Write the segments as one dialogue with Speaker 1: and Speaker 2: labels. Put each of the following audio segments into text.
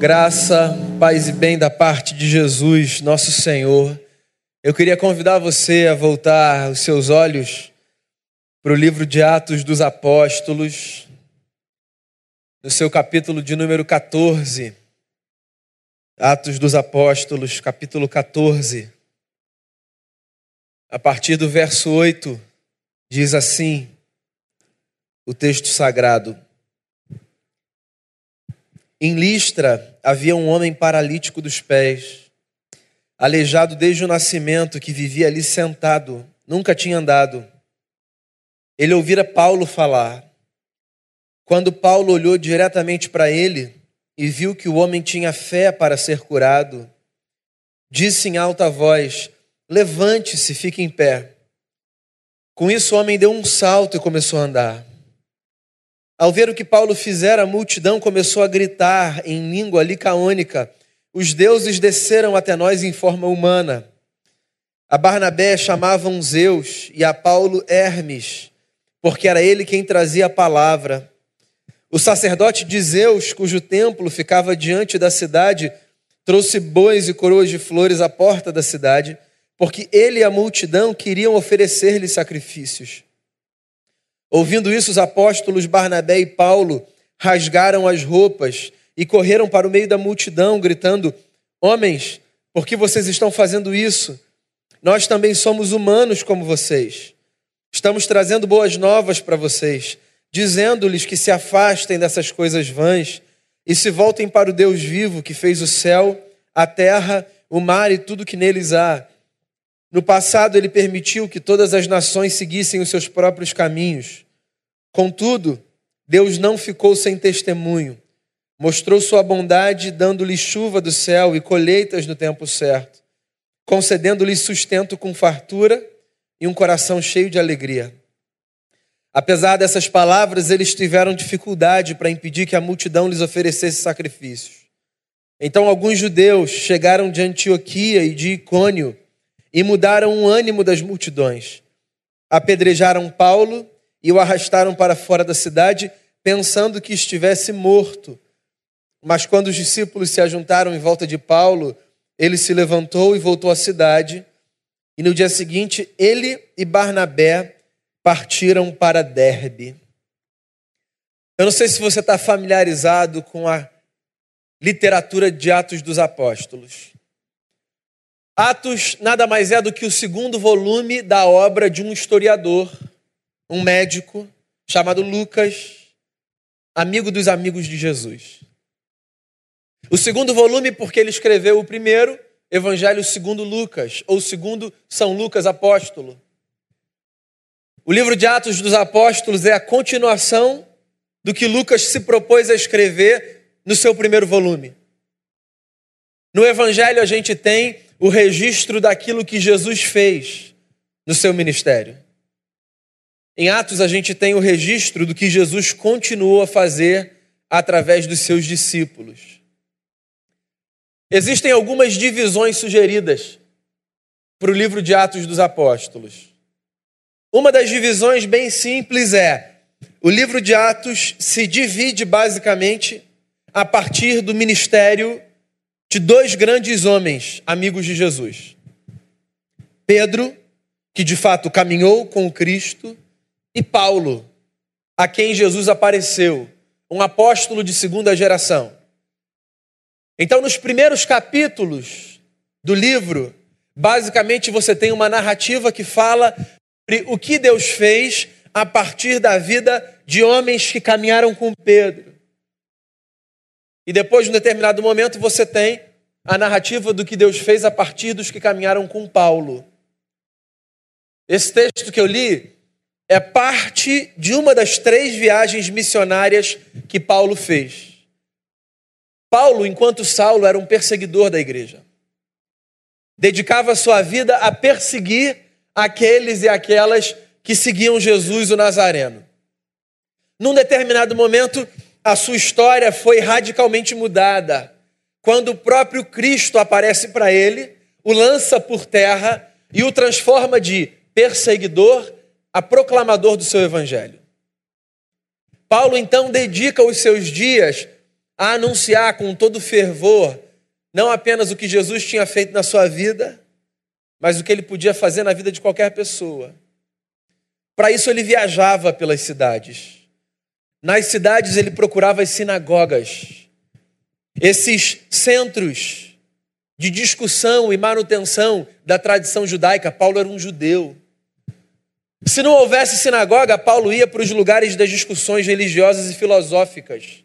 Speaker 1: Graça, paz e bem da parte de Jesus, nosso Senhor. Eu queria convidar você a voltar os seus olhos para o livro de Atos dos Apóstolos, no seu capítulo de número 14. Atos dos Apóstolos, capítulo 14. A partir do verso 8, diz assim o texto sagrado. Em Listra havia um homem paralítico dos pés, aleijado desde o nascimento, que vivia ali sentado, nunca tinha andado. Ele ouvira Paulo falar. Quando Paulo olhou diretamente para ele e viu que o homem tinha fé para ser curado, disse em alta voz: Levante-se, fique em pé. Com isso, o homem deu um salto e começou a andar. Ao ver o que Paulo fizera, a multidão começou a gritar em língua licaônica: Os deuses desceram até nós em forma humana. A Barnabé chamavam Zeus e a Paulo Hermes, porque era ele quem trazia a palavra. O sacerdote de Zeus, cujo templo ficava diante da cidade, trouxe bois e coroas de flores à porta da cidade, porque ele e a multidão queriam oferecer-lhe sacrifícios. Ouvindo isso, os apóstolos Barnabé e Paulo rasgaram as roupas e correram para o meio da multidão, gritando: Homens, por que vocês estão fazendo isso? Nós também somos humanos como vocês. Estamos trazendo boas novas para vocês, dizendo-lhes que se afastem dessas coisas vãs e se voltem para o Deus vivo que fez o céu, a terra, o mar e tudo que neles há. No passado, ele permitiu que todas as nações seguissem os seus próprios caminhos. Contudo, Deus não ficou sem testemunho. Mostrou sua bondade, dando-lhe chuva do céu e colheitas no tempo certo, concedendo-lhe sustento com fartura e um coração cheio de alegria. Apesar dessas palavras, eles tiveram dificuldade para impedir que a multidão lhes oferecesse sacrifícios. Então, alguns judeus chegaram de Antioquia e de Icônio e mudaram o ânimo das multidões. Apedrejaram Paulo e o arrastaram para fora da cidade, pensando que estivesse morto. Mas quando os discípulos se ajuntaram em volta de Paulo, ele se levantou e voltou à cidade. E no dia seguinte, ele e Barnabé partiram para Derbe. Eu não sei se você está familiarizado com a literatura de Atos dos Apóstolos. Atos nada mais é do que o segundo volume da obra de um historiador, um médico chamado Lucas, amigo dos amigos de Jesus. O segundo volume, porque ele escreveu o primeiro, Evangelho segundo Lucas, ou segundo São Lucas Apóstolo. O livro de Atos dos Apóstolos é a continuação do que Lucas se propôs a escrever no seu primeiro volume. No Evangelho a gente tem o registro daquilo que Jesus fez no seu ministério. Em Atos, a gente tem o registro do que Jesus continuou a fazer através dos seus discípulos. Existem algumas divisões sugeridas para o livro de Atos dos Apóstolos. Uma das divisões bem simples é: o livro de Atos se divide basicamente a partir do ministério de dois grandes homens, amigos de Jesus. Pedro, que de fato caminhou com Cristo, e Paulo, a quem Jesus apareceu, um apóstolo de segunda geração. Então, nos primeiros capítulos do livro, basicamente você tem uma narrativa que fala sobre o que Deus fez a partir da vida de homens que caminharam com Pedro. E depois, de um determinado momento, você tem a narrativa do que Deus fez a partir dos que caminharam com Paulo. Esse texto que eu li é parte de uma das três viagens missionárias que Paulo fez. Paulo, enquanto Saulo, era um perseguidor da igreja. Dedicava sua vida a perseguir aqueles e aquelas que seguiam Jesus o Nazareno. Num determinado momento, a sua história foi radicalmente mudada, quando o próprio Cristo aparece para ele, o lança por terra e o transforma de perseguidor a proclamador do seu evangelho. Paulo então dedica os seus dias a anunciar com todo fervor não apenas o que Jesus tinha feito na sua vida, mas o que ele podia fazer na vida de qualquer pessoa. Para isso ele viajava pelas cidades. Nas cidades ele procurava as sinagogas, esses centros de discussão e manutenção da tradição judaica. Paulo era um judeu. Se não houvesse sinagoga, Paulo ia para os lugares das discussões religiosas e filosóficas.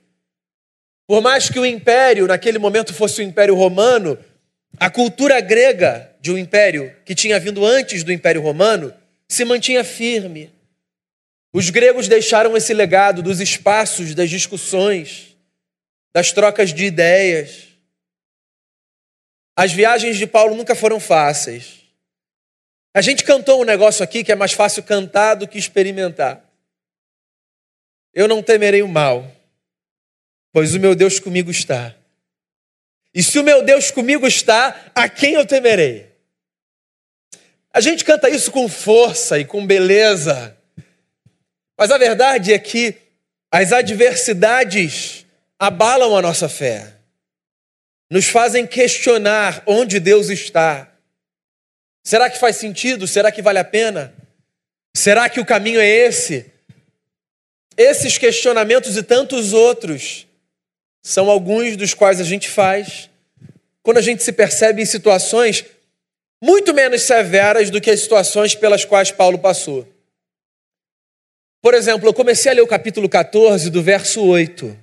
Speaker 1: Por mais que o império, naquele momento, fosse o império romano, a cultura grega de um império que tinha vindo antes do império romano se mantinha firme. Os gregos deixaram esse legado dos espaços, das discussões, das trocas de ideias. As viagens de Paulo nunca foram fáceis. A gente cantou um negócio aqui que é mais fácil cantar do que experimentar. Eu não temerei o mal, pois o meu Deus comigo está. E se o meu Deus comigo está, a quem eu temerei? A gente canta isso com força e com beleza. Mas a verdade é que as adversidades abalam a nossa fé, nos fazem questionar onde Deus está. Será que faz sentido? Será que vale a pena? Será que o caminho é esse? Esses questionamentos e tantos outros são alguns dos quais a gente faz quando a gente se percebe em situações muito menos severas do que as situações pelas quais Paulo passou. Por exemplo, eu comecei a ler o capítulo 14, do verso 8.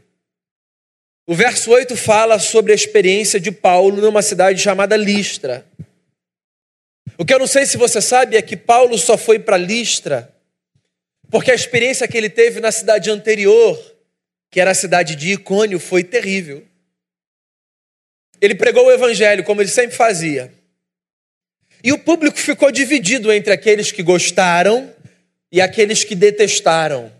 Speaker 1: O verso 8 fala sobre a experiência de Paulo numa cidade chamada Listra. O que eu não sei se você sabe é que Paulo só foi para Listra porque a experiência que ele teve na cidade anterior, que era a cidade de Icônio, foi terrível. Ele pregou o evangelho como ele sempre fazia. E o público ficou dividido entre aqueles que gostaram e aqueles que detestaram.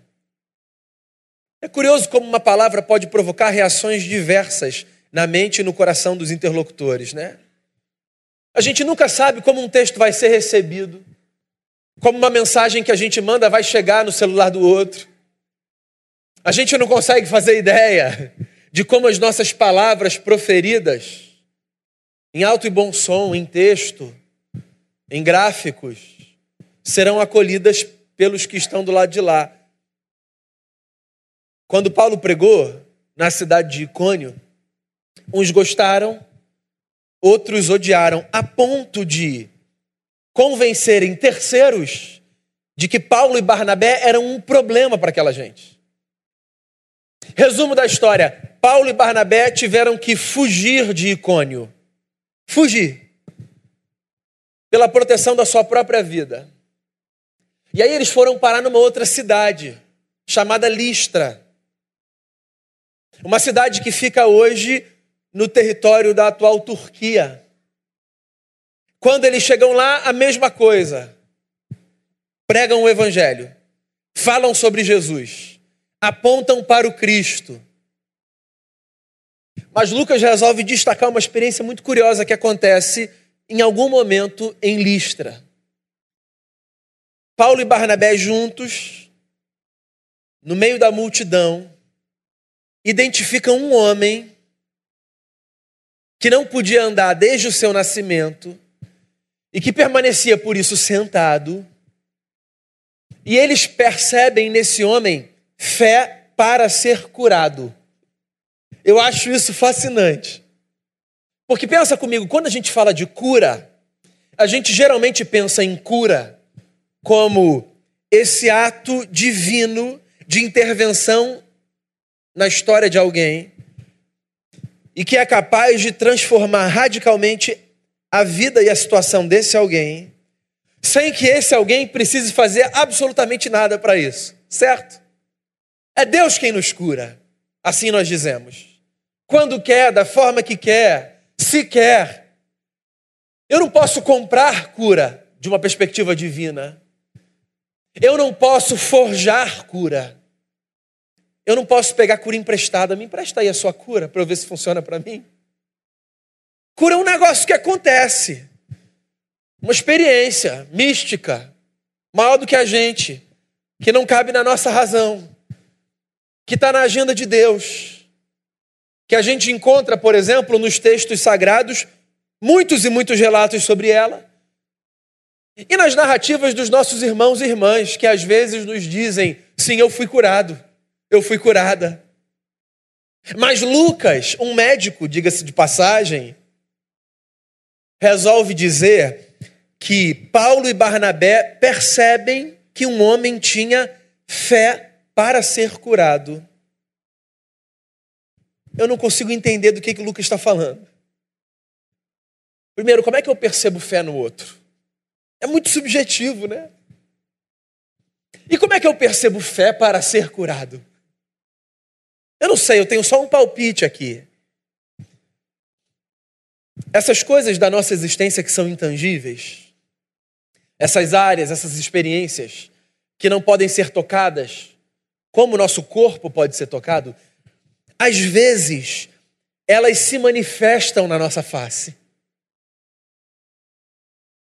Speaker 1: É curioso como uma palavra pode provocar reações diversas na mente e no coração dos interlocutores, né? A gente nunca sabe como um texto vai ser recebido, como uma mensagem que a gente manda vai chegar no celular do outro. A gente não consegue fazer ideia de como as nossas palavras proferidas, em alto e bom som, em texto, em gráficos, serão acolhidas pelos que estão do lado de lá. Quando Paulo pregou na cidade de Icônio, uns gostaram, outros odiaram, a ponto de convencerem terceiros de que Paulo e Barnabé eram um problema para aquela gente. Resumo da história: Paulo e Barnabé tiveram que fugir de Icônio. Fugir. Pela proteção da sua própria vida. E aí eles foram parar numa outra cidade, chamada Listra. Uma cidade que fica hoje no território da atual Turquia. Quando eles chegam lá, a mesma coisa. Pregam o Evangelho, falam sobre Jesus, apontam para o Cristo. Mas Lucas resolve destacar uma experiência muito curiosa que acontece em algum momento em Listra. Paulo e Barnabé juntos, no meio da multidão, identificam um homem que não podia andar desde o seu nascimento e que permanecia por isso sentado. E eles percebem nesse homem fé para ser curado. Eu acho isso fascinante. Porque pensa comigo, quando a gente fala de cura, a gente geralmente pensa em cura como esse ato divino de intervenção na história de alguém e que é capaz de transformar radicalmente a vida e a situação desse alguém, sem que esse alguém precise fazer absolutamente nada para isso, certo? É Deus quem nos cura, assim nós dizemos. Quando quer, da forma que quer, se quer. Eu não posso comprar cura de uma perspectiva divina. Eu não posso forjar cura. Eu não posso pegar cura emprestada. Me empresta aí a sua cura para eu ver se funciona para mim. Cura é um negócio que acontece. Uma experiência mística, maior do que a gente, que não cabe na nossa razão, que está na agenda de Deus, que a gente encontra, por exemplo, nos textos sagrados, muitos e muitos relatos sobre ela. E nas narrativas dos nossos irmãos e irmãs, que às vezes nos dizem: sim, eu fui curado, eu fui curada. Mas Lucas, um médico, diga-se de passagem, resolve dizer que Paulo e Barnabé percebem que um homem tinha fé para ser curado. Eu não consigo entender do que, que Lucas está falando. Primeiro, como é que eu percebo fé no outro? É muito subjetivo, né? E como é que eu percebo fé para ser curado? Eu não sei, eu tenho só um palpite aqui. Essas coisas da nossa existência que são intangíveis, essas áreas, essas experiências que não podem ser tocadas, como o nosso corpo pode ser tocado, às vezes elas se manifestam na nossa face.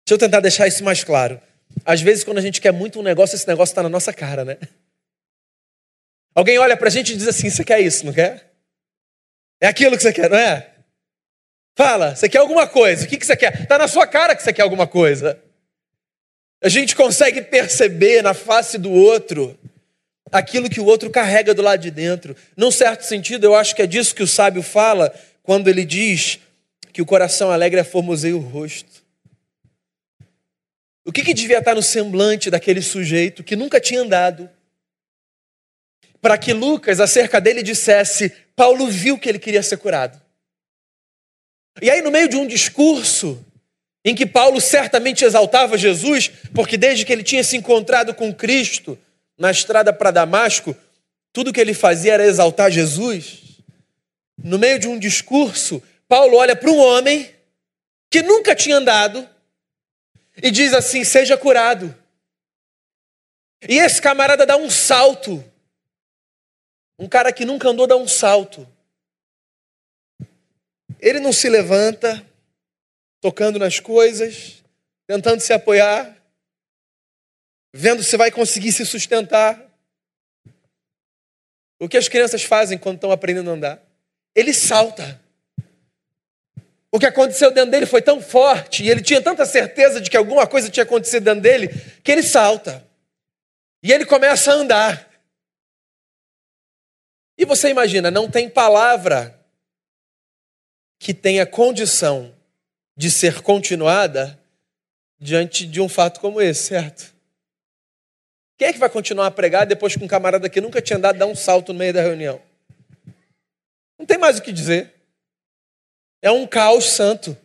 Speaker 1: Deixa eu tentar deixar isso mais claro. Às vezes, quando a gente quer muito um negócio, esse negócio está na nossa cara, né? Alguém olha para a gente e diz assim: Você quer isso, não quer? É aquilo que você quer, não é? Fala, você quer alguma coisa, o que, que você quer? Está na sua cara que você quer alguma coisa. A gente consegue perceber na face do outro aquilo que o outro carrega do lado de dentro. Num certo sentido, eu acho que é disso que o sábio fala quando ele diz que o coração alegre é formoseia o rosto. O que, que devia estar no semblante daquele sujeito que nunca tinha andado? Para que Lucas, acerca dele, dissesse: Paulo viu que ele queria ser curado. E aí, no meio de um discurso, em que Paulo certamente exaltava Jesus, porque desde que ele tinha se encontrado com Cristo na estrada para Damasco, tudo que ele fazia era exaltar Jesus. No meio de um discurso, Paulo olha para um homem que nunca tinha andado, e diz assim: seja curado. E esse camarada dá um salto. Um cara que nunca andou dá um salto. Ele não se levanta, tocando nas coisas, tentando se apoiar, vendo se vai conseguir se sustentar. O que as crianças fazem quando estão aprendendo a andar? Ele salta. O que aconteceu dentro dele foi tão forte e ele tinha tanta certeza de que alguma coisa tinha acontecido dentro dele que ele salta. E ele começa a andar. E você imagina, não tem palavra que tenha condição de ser continuada diante de um fato como esse, certo? Quem é que vai continuar a pregar depois que um camarada que nunca tinha andado dá um salto no meio da reunião? Não tem mais o que dizer. É um caos santo.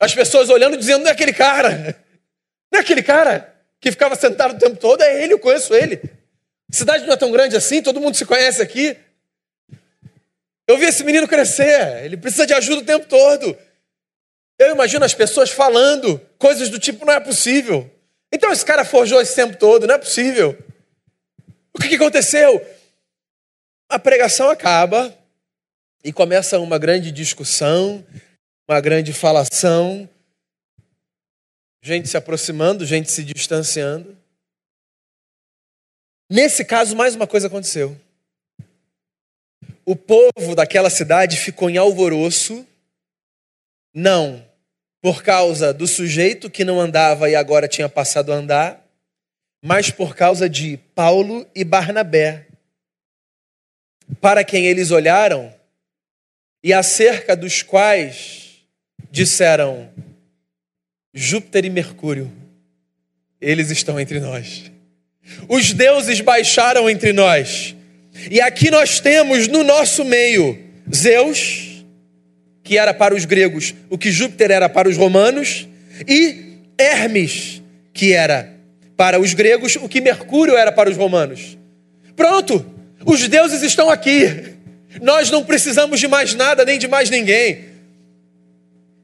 Speaker 1: As pessoas olhando dizendo: não é aquele cara. Não é aquele cara que ficava sentado o tempo todo. É ele, eu conheço ele. A cidade não é tão grande assim, todo mundo se conhece aqui. Eu vi esse menino crescer, ele precisa de ajuda o tempo todo. Eu imagino as pessoas falando coisas do tipo: não é possível. Então esse cara forjou esse tempo todo, não é possível. O que, que aconteceu? A pregação acaba, e começa uma grande discussão, uma grande falação, gente se aproximando, gente se distanciando. Nesse caso, mais uma coisa aconteceu. O povo daquela cidade ficou em alvoroço, não por causa do sujeito que não andava e agora tinha passado a andar, mas por causa de Paulo e Barnabé, para quem eles olharam e acerca dos quais disseram: Júpiter e Mercúrio, eles estão entre nós. Os deuses baixaram entre nós. E aqui nós temos no nosso meio Zeus, que era para os gregos o que Júpiter era para os romanos, e Hermes, que era para os gregos o que Mercúrio era para os romanos. Pronto, os deuses estão aqui. Nós não precisamos de mais nada nem de mais ninguém.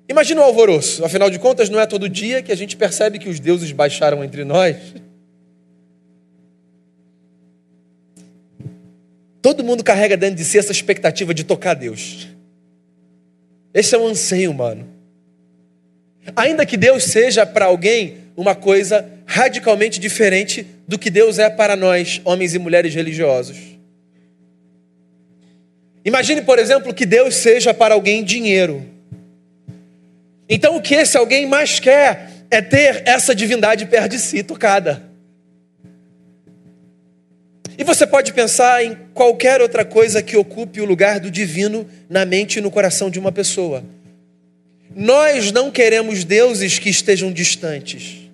Speaker 1: Imagina o alvoroço. Afinal de contas, não é todo dia que a gente percebe que os deuses baixaram entre nós. Todo mundo carrega dentro de si essa expectativa de tocar Deus. Esse é um anseio humano. Ainda que Deus seja para alguém uma coisa radicalmente diferente do que Deus é para nós, homens e mulheres religiosos. Imagine, por exemplo, que Deus seja para alguém dinheiro. Então, o que esse alguém mais quer é ter essa divindade perto de si, tocada. E você pode pensar em qualquer outra coisa que ocupe o lugar do divino na mente e no coração de uma pessoa. Nós não queremos deuses que estejam distantes.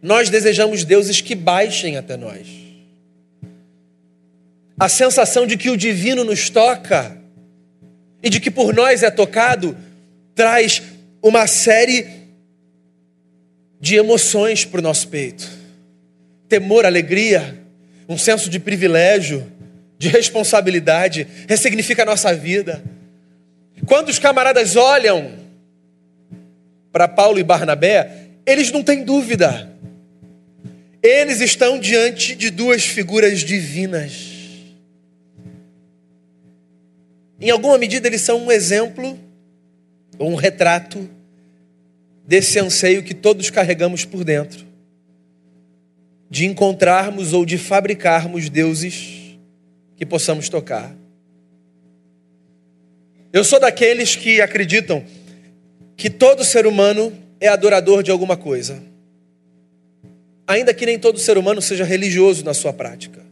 Speaker 1: Nós desejamos deuses que baixem até nós. A sensação de que o divino nos toca e de que por nós é tocado traz uma série de emoções para o nosso peito: temor, alegria, um senso de privilégio, de responsabilidade, ressignifica a nossa vida. Quando os camaradas olham para Paulo e Barnabé, eles não têm dúvida. Eles estão diante de duas figuras divinas. Em alguma medida, eles são um exemplo, ou um retrato, desse anseio que todos carregamos por dentro de encontrarmos ou de fabricarmos deuses que possamos tocar. Eu sou daqueles que acreditam que todo ser humano é adorador de alguma coisa, ainda que nem todo ser humano seja religioso na sua prática.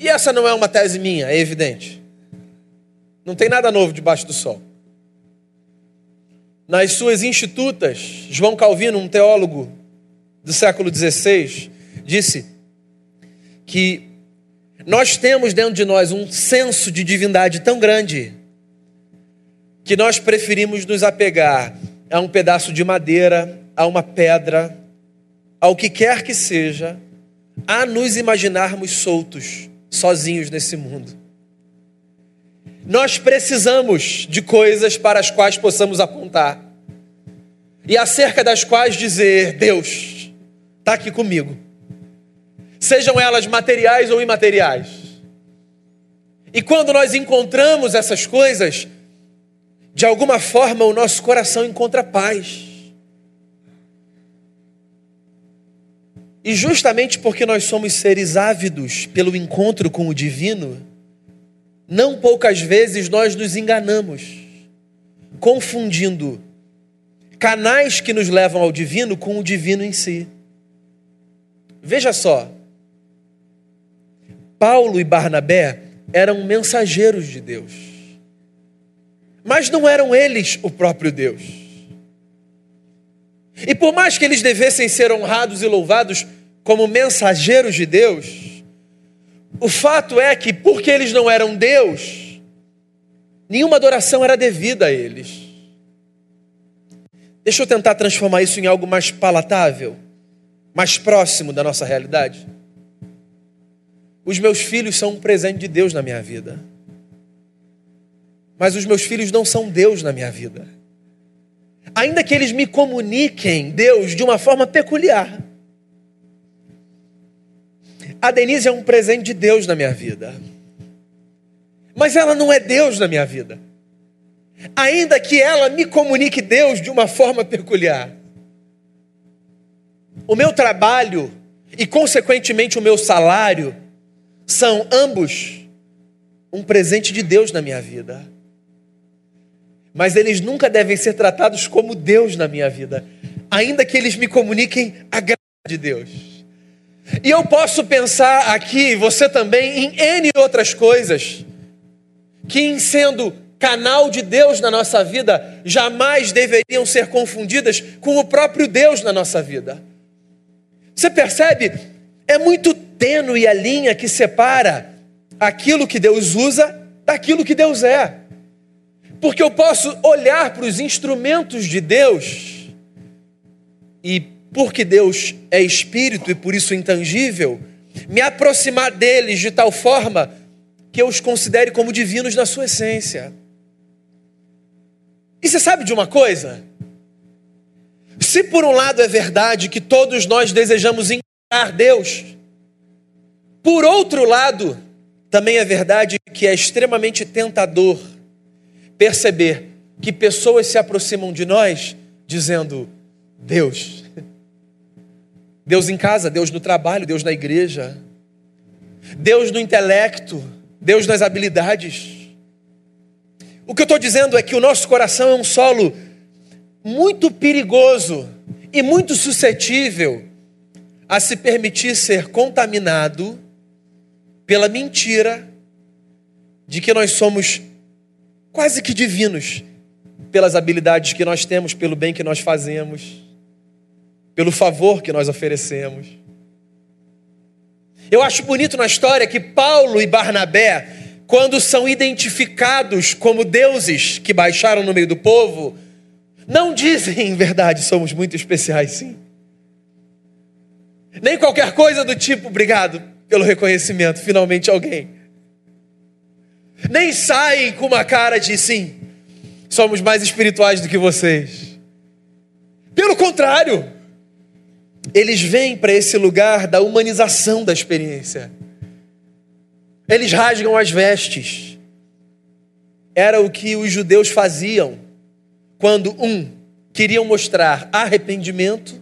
Speaker 1: E essa não é uma tese minha, é evidente. Não tem nada novo debaixo do sol. Nas suas institutas, João Calvino, um teólogo do século XVI, disse que nós temos dentro de nós um senso de divindade tão grande que nós preferimos nos apegar a um pedaço de madeira, a uma pedra, ao que quer que seja, a nos imaginarmos soltos, sozinhos nesse mundo. Nós precisamos de coisas para as quais possamos apontar e acerca das quais dizer: Deus, está aqui comigo. Sejam elas materiais ou imateriais. E quando nós encontramos essas coisas, de alguma forma o nosso coração encontra paz. E justamente porque nós somos seres ávidos pelo encontro com o divino, não poucas vezes nós nos enganamos, confundindo canais que nos levam ao divino com o divino em si. Veja só, Paulo e Barnabé eram mensageiros de Deus, mas não eram eles o próprio Deus. E por mais que eles devessem ser honrados e louvados como mensageiros de Deus, o fato é que, porque eles não eram Deus, nenhuma adoração era devida a eles. Deixa eu tentar transformar isso em algo mais palatável mais próximo da nossa realidade? Os meus filhos são um presente de Deus na minha vida. Mas os meus filhos não são Deus na minha vida. Ainda que eles me comuniquem Deus de uma forma peculiar. A Denise é um presente de Deus na minha vida. Mas ela não é Deus na minha vida. Ainda que ela me comunique Deus de uma forma peculiar. O meu trabalho e, consequentemente, o meu salário são ambos um presente de Deus na minha vida. Mas eles nunca devem ser tratados como Deus na minha vida, ainda que eles me comuniquem a graça de Deus. E eu posso pensar aqui, você também, em N outras coisas, que em sendo canal de Deus na nossa vida, jamais deveriam ser confundidas com o próprio Deus na nossa vida. Você percebe? É muito tênue a linha que separa aquilo que Deus usa daquilo que Deus é. Porque eu posso olhar para os instrumentos de Deus e, porque Deus é espírito e por isso intangível, me aproximar deles de tal forma que eu os considere como divinos na sua essência. E você sabe de uma coisa? Se por um lado é verdade que todos nós desejamos encontrar Deus, por outro lado, também é verdade que é extremamente tentador perceber que pessoas se aproximam de nós dizendo: Deus, Deus em casa, Deus no trabalho, Deus na igreja, Deus no intelecto, Deus nas habilidades. O que eu estou dizendo é que o nosso coração é um solo muito perigoso e muito suscetível a se permitir ser contaminado pela mentira de que nós somos quase que divinos pelas habilidades que nós temos, pelo bem que nós fazemos, pelo favor que nós oferecemos. Eu acho bonito na história que Paulo e Barnabé, quando são identificados como deuses que baixaram no meio do povo, não dizem em verdade somos muito especiais, sim. Nem qualquer coisa do tipo, obrigado pelo reconhecimento, finalmente alguém. Nem saem com uma cara de sim, somos mais espirituais do que vocês. Pelo contrário, eles vêm para esse lugar da humanização da experiência. Eles rasgam as vestes. Era o que os judeus faziam quando, um, queriam mostrar arrependimento,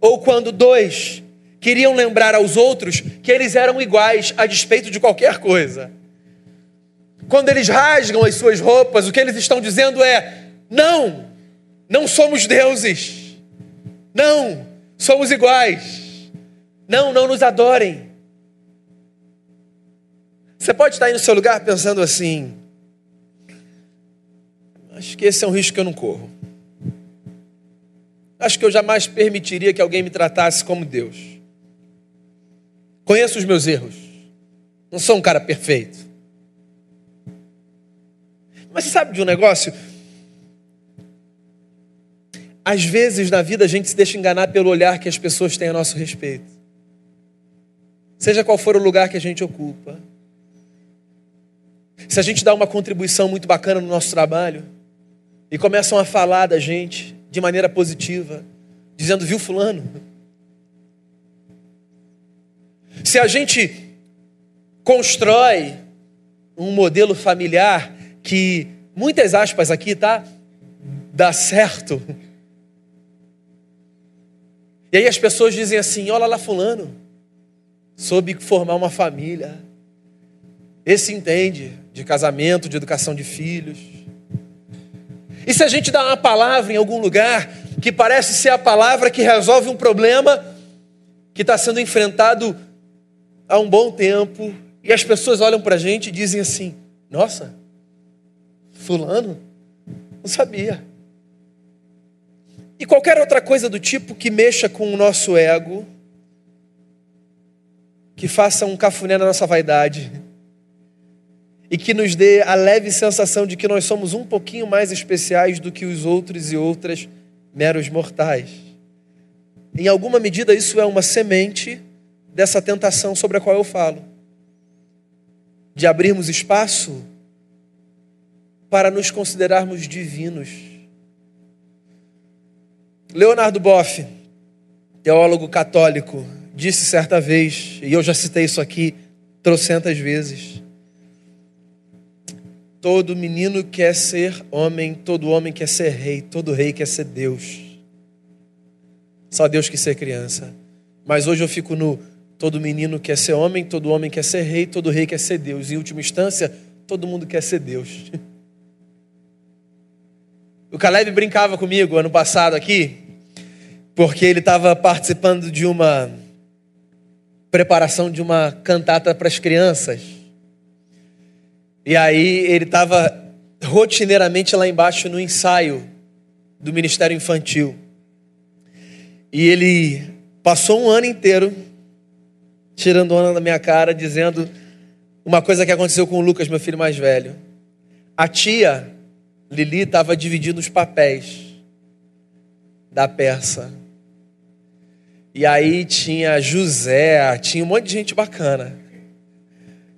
Speaker 1: ou quando, dois, queriam lembrar aos outros que eles eram iguais a despeito de qualquer coisa. Quando eles rasgam as suas roupas, o que eles estão dizendo é: não, não somos deuses. Não, somos iguais. Não, não nos adorem. Você pode estar aí no seu lugar pensando assim: acho que esse é um risco que eu não corro. Acho que eu jamais permitiria que alguém me tratasse como Deus. Conheço os meus erros. Não sou um cara perfeito. Mas você sabe de um negócio? Às vezes na vida a gente se deixa enganar pelo olhar que as pessoas têm a nosso respeito. Seja qual for o lugar que a gente ocupa. Se a gente dá uma contribuição muito bacana no nosso trabalho e começam a falar da gente de maneira positiva, dizendo, viu, Fulano? Se a gente constrói um modelo familiar que, muitas aspas aqui, tá? Dá certo e aí as pessoas dizem assim: olha lá, Fulano, soube formar uma família. Esse entende de casamento, de educação de filhos. E se a gente dá uma palavra em algum lugar que parece ser a palavra que resolve um problema que está sendo enfrentado há um bom tempo, e as pessoas olham para a gente e dizem assim: Nossa, Fulano, não sabia. E qualquer outra coisa do tipo que mexa com o nosso ego, que faça um cafuné na nossa vaidade e que nos dê a leve sensação de que nós somos um pouquinho mais especiais do que os outros e outras meros mortais. Em alguma medida, isso é uma semente dessa tentação sobre a qual eu falo, de abrirmos espaço para nos considerarmos divinos Leonardo Boff, teólogo católico, disse certa vez, e eu já citei isso aqui trocentas vezes: todo menino quer ser homem, todo homem quer ser rei, todo rei quer ser Deus. Só Deus quer ser criança. Mas hoje eu fico no todo menino quer ser homem, todo homem quer ser rei, todo rei quer ser Deus. Em última instância, todo mundo quer ser Deus. O Caleb brincava comigo ano passado aqui, porque ele estava participando de uma preparação de uma cantata para as crianças. E aí ele estava rotineiramente lá embaixo no ensaio do Ministério Infantil. E ele passou um ano inteiro tirando onda da minha cara, dizendo uma coisa que aconteceu com o Lucas, meu filho mais velho. A tia Lili estava dividindo os papéis da peça. E aí tinha José, tinha um monte de gente bacana.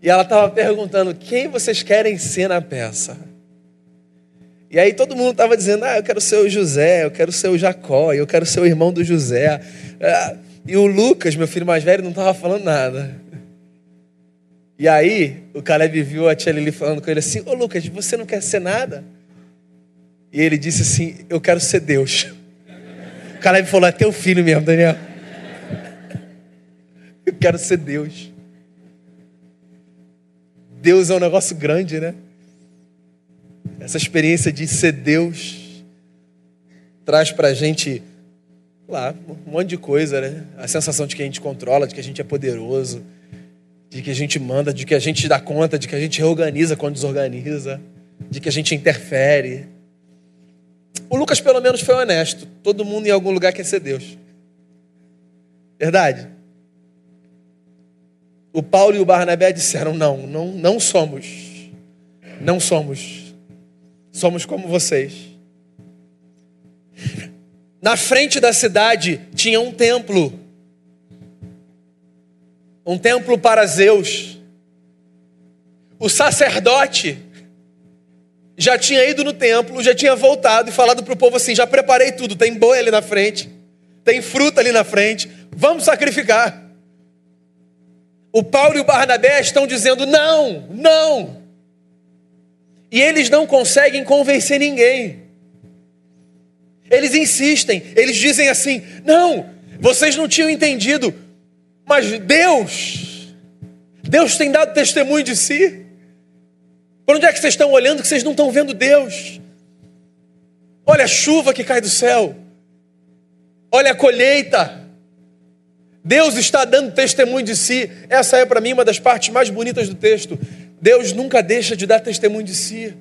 Speaker 1: E ela estava perguntando: quem vocês querem ser na peça? E aí todo mundo estava dizendo: ah, eu quero ser o José, eu quero ser o Jacó, eu quero ser o irmão do José. Ah, e o Lucas, meu filho mais velho, não estava falando nada. E aí o Caleb viu a tia Lili falando com ele assim: Ô Lucas, você não quer ser nada? E ele disse assim: Eu quero ser Deus. O Caleb falou: É teu filho mesmo, Daniel. Eu quero ser Deus. Deus é um negócio grande, né? Essa experiência de ser Deus traz pra gente, lá, um monte de coisa, né? A sensação de que a gente controla, de que a gente é poderoso, de que a gente manda, de que a gente dá conta, de que a gente reorganiza quando desorganiza, de que a gente interfere. O Lucas, pelo menos, foi honesto. Todo mundo em algum lugar quer ser Deus. Verdade? O Paulo e o Barnabé disseram: não, não, não somos. Não somos. Somos como vocês. Na frente da cidade tinha um templo. Um templo para Zeus. O sacerdote já tinha ido no templo, já tinha voltado e falado para o povo assim: já preparei tudo, tem boi ali na frente, tem fruta ali na frente, vamos sacrificar. O Paulo e o Barnabé estão dizendo: não, não. E eles não conseguem convencer ninguém. Eles insistem, eles dizem assim: não, vocês não tinham entendido, mas Deus, Deus tem dado testemunho de si. Para onde é que vocês estão olhando que vocês não estão vendo Deus? Olha a chuva que cai do céu. Olha a colheita. Deus está dando testemunho de si. Essa é para mim uma das partes mais bonitas do texto. Deus nunca deixa de dar testemunho de si.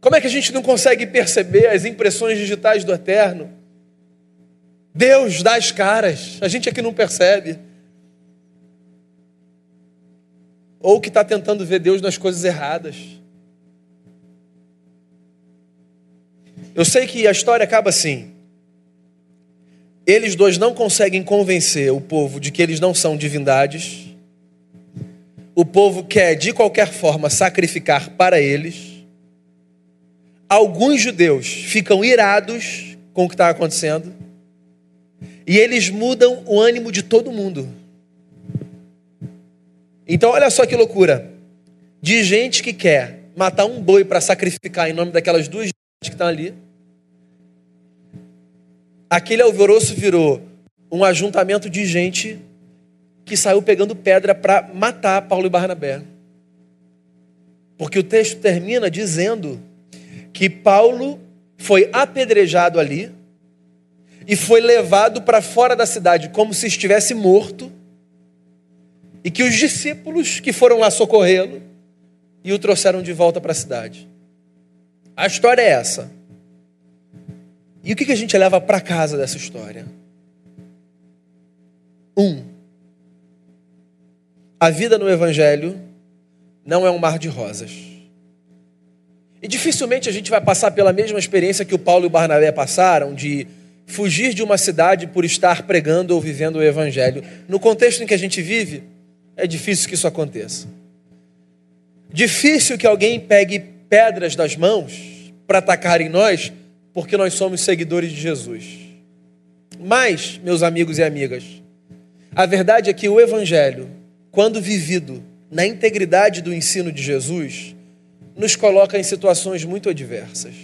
Speaker 1: Como é que a gente não consegue perceber as impressões digitais do eterno? Deus dá as caras, a gente aqui não percebe. Ou que está tentando ver Deus nas coisas erradas. Eu sei que a história acaba assim. Eles dois não conseguem convencer o povo de que eles não são divindades. O povo quer, de qualquer forma, sacrificar para eles. Alguns judeus ficam irados com o que está acontecendo. E eles mudam o ânimo de todo mundo. Então, olha só que loucura. De gente que quer matar um boi para sacrificar em nome daquelas duas que estão ali. Aquele alvoroço virou um ajuntamento de gente que saiu pegando pedra para matar Paulo e Barnabé. Porque o texto termina dizendo que Paulo foi apedrejado ali e foi levado para fora da cidade como se estivesse morto e que os discípulos que foram lá socorrê-lo e o trouxeram de volta para a cidade. A história é essa. E o que a gente leva para casa dessa história? Um, a vida no Evangelho não é um mar de rosas. E dificilmente a gente vai passar pela mesma experiência que o Paulo e o Barnabé passaram, de fugir de uma cidade por estar pregando ou vivendo o Evangelho. No contexto em que a gente vive, é difícil que isso aconteça. Difícil que alguém pegue pedras das mãos para atacar em nós, porque nós somos seguidores de Jesus. Mas, meus amigos e amigas, a verdade é que o Evangelho, quando vivido na integridade do ensino de Jesus, nos coloca em situações muito adversas.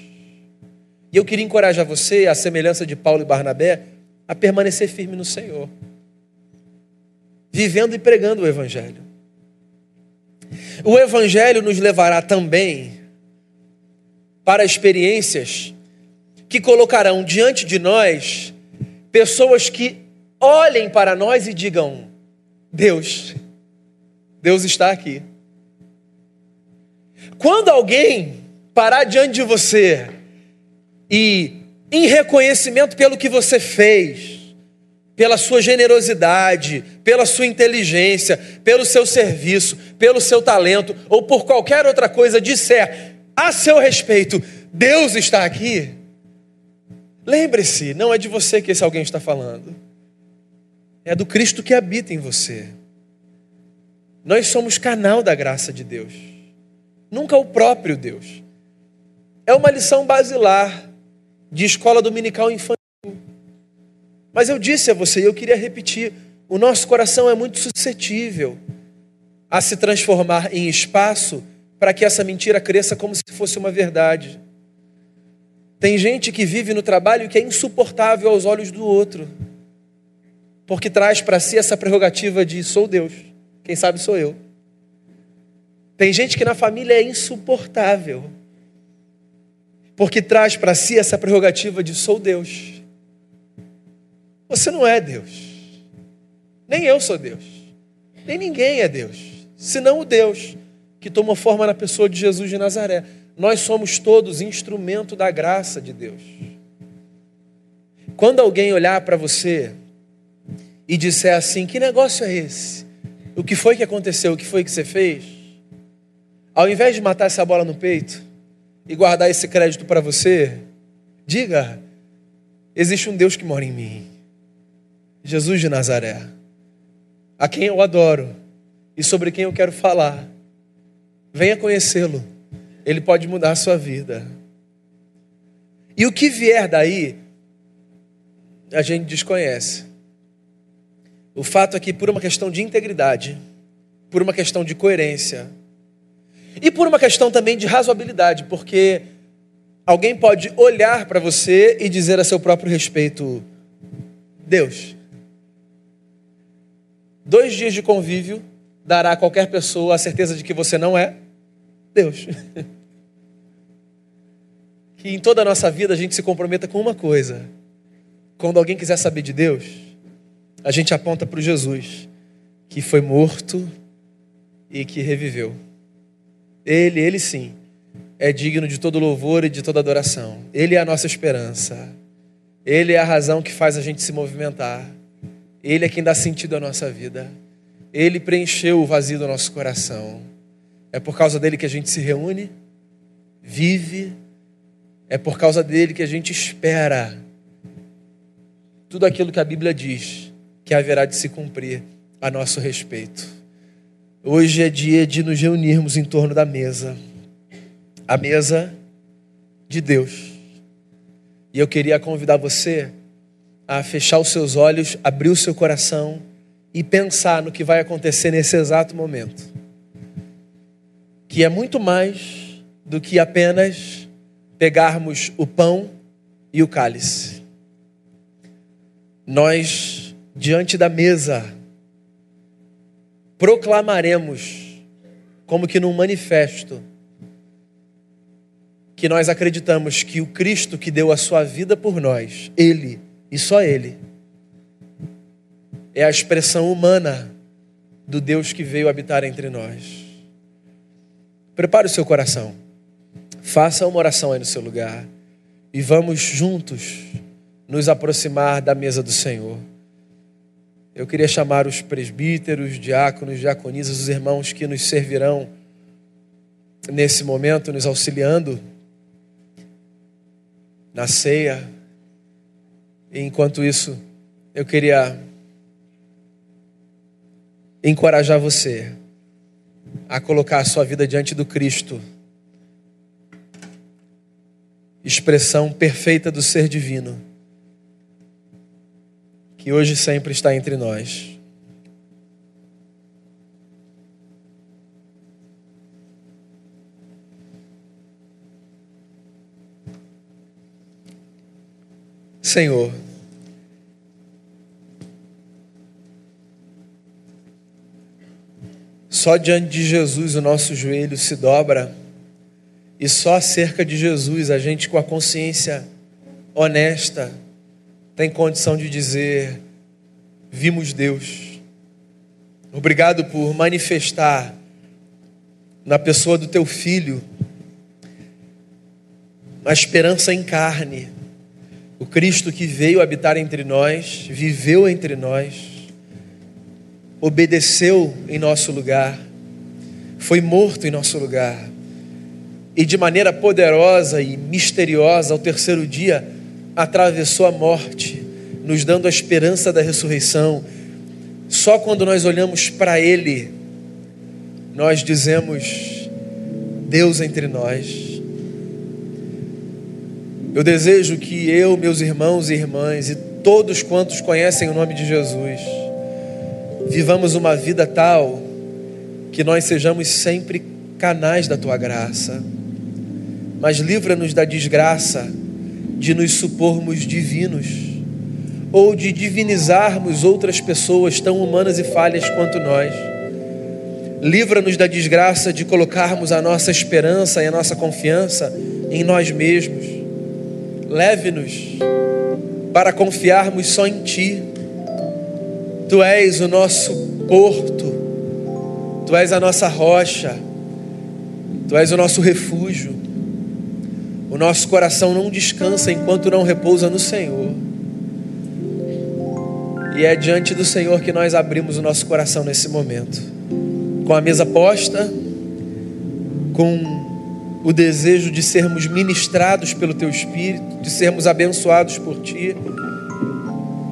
Speaker 1: E eu queria encorajar você, à semelhança de Paulo e Barnabé, a permanecer firme no Senhor vivendo e pregando o Evangelho. O Evangelho nos levará também para experiências que colocarão diante de nós pessoas que olhem para nós e digam: Deus, Deus está aqui. Quando alguém parar diante de você e, em reconhecimento pelo que você fez, pela sua generosidade, pela sua inteligência, pelo seu serviço, pelo seu talento ou por qualquer outra coisa disser a seu respeito, Deus está aqui. Lembre-se, não é de você que esse alguém está falando. É do Cristo que habita em você. Nós somos canal da graça de Deus, nunca o próprio Deus. É uma lição basilar de escola dominical infantil. Mas eu disse a você, e eu queria repetir: o nosso coração é muito suscetível a se transformar em espaço para que essa mentira cresça como se fosse uma verdade. Tem gente que vive no trabalho que é insuportável aos olhos do outro, porque traz para si essa prerrogativa de sou Deus, quem sabe sou eu. Tem gente que na família é insuportável, porque traz para si essa prerrogativa de sou Deus. Você não é Deus. Nem eu sou Deus. Nem ninguém é Deus. Senão o Deus que tomou forma na pessoa de Jesus de Nazaré. Nós somos todos instrumento da graça de Deus. Quando alguém olhar para você e disser assim: Que negócio é esse? O que foi que aconteceu? O que foi que você fez? Ao invés de matar essa bola no peito e guardar esse crédito para você, diga: Existe um Deus que mora em mim. Jesus de Nazaré, a quem eu adoro e sobre quem eu quero falar. Venha conhecê-lo, ele pode mudar a sua vida. E o que vier daí, a gente desconhece. O fato é que, por uma questão de integridade, por uma questão de coerência, e por uma questão também de razoabilidade, porque alguém pode olhar para você e dizer a seu próprio respeito: Deus. Dois dias de convívio dará a qualquer pessoa a certeza de que você não é Deus. Que em toda a nossa vida a gente se comprometa com uma coisa: quando alguém quiser saber de Deus, a gente aponta para o Jesus, que foi morto e que reviveu. Ele, ele sim, é digno de todo louvor e de toda adoração. Ele é a nossa esperança. Ele é a razão que faz a gente se movimentar. Ele é quem dá sentido à nossa vida. Ele preencheu o vazio do nosso coração. É por causa dele que a gente se reúne, vive, é por causa dele que a gente espera tudo aquilo que a Bíblia diz que haverá de se cumprir a nosso respeito. Hoje é dia de nos reunirmos em torno da mesa, a mesa de Deus. E eu queria convidar você a fechar os seus olhos, abrir o seu coração e pensar no que vai acontecer nesse exato momento. Que é muito mais do que apenas pegarmos o pão e o cálice. Nós, diante da mesa, proclamaremos, como que num manifesto, que nós acreditamos que o Cristo que deu a sua vida por nós, Ele e só Ele, é a expressão humana do Deus que veio habitar entre nós. Prepare o seu coração, faça uma oração aí no seu lugar e vamos juntos nos aproximar da mesa do Senhor. Eu queria chamar os presbíteros, diáconos, diaconisas, os irmãos que nos servirão nesse momento, nos auxiliando na ceia. Enquanto isso, eu queria encorajar você a colocar a sua vida diante do Cristo, expressão perfeita do ser divino que hoje sempre está entre nós. Senhor, só diante de Jesus o nosso joelho se dobra, e só acerca de Jesus a gente com a consciência honesta, tem condição de dizer: vimos Deus. Obrigado por manifestar na pessoa do teu filho a esperança em carne, o Cristo que veio habitar entre nós, viveu entre nós, obedeceu em nosso lugar, foi morto em nosso lugar, e de maneira poderosa e misteriosa, ao terceiro dia, atravessou a morte, nos dando a esperança da ressurreição. Só quando nós olhamos para Ele, nós dizemos: Deus entre nós. Eu desejo que eu, meus irmãos e irmãs e todos quantos conhecem o nome de Jesus, vivamos uma vida tal que nós sejamos sempre canais da tua graça, mas livra-nos da desgraça de nos supormos divinos ou de divinizarmos outras pessoas tão humanas e falhas quanto nós. Livra-nos da desgraça de colocarmos a nossa esperança e a nossa confiança em nós mesmos. Leve-nos para confiarmos só em Ti. Tu és o nosso porto, Tu és a nossa rocha, Tu és o nosso refúgio. O nosso coração não descansa enquanto não repousa no Senhor. E é diante do Senhor que nós abrimos o nosso coração nesse momento com a mesa posta, com o desejo de sermos ministrados pelo Teu Espírito, de sermos abençoados por Ti,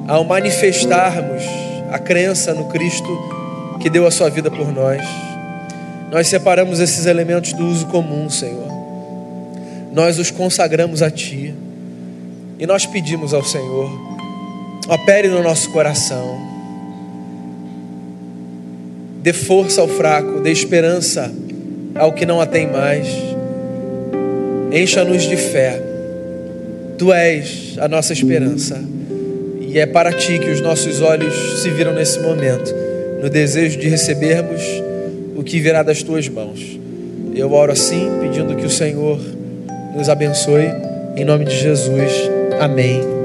Speaker 1: ao manifestarmos a crença no Cristo que deu a Sua vida por nós. Nós separamos esses elementos do uso comum, Senhor. Nós os consagramos a Ti e nós pedimos ao Senhor, opere no nosso coração dê força ao fraco, dê esperança ao que não a tem mais. Encha-nos de fé. Tu és a nossa esperança. E é para ti que os nossos olhos se viram nesse momento, no desejo de recebermos o que virá das tuas mãos. Eu oro assim, pedindo que o Senhor nos abençoe, em nome de Jesus. Amém.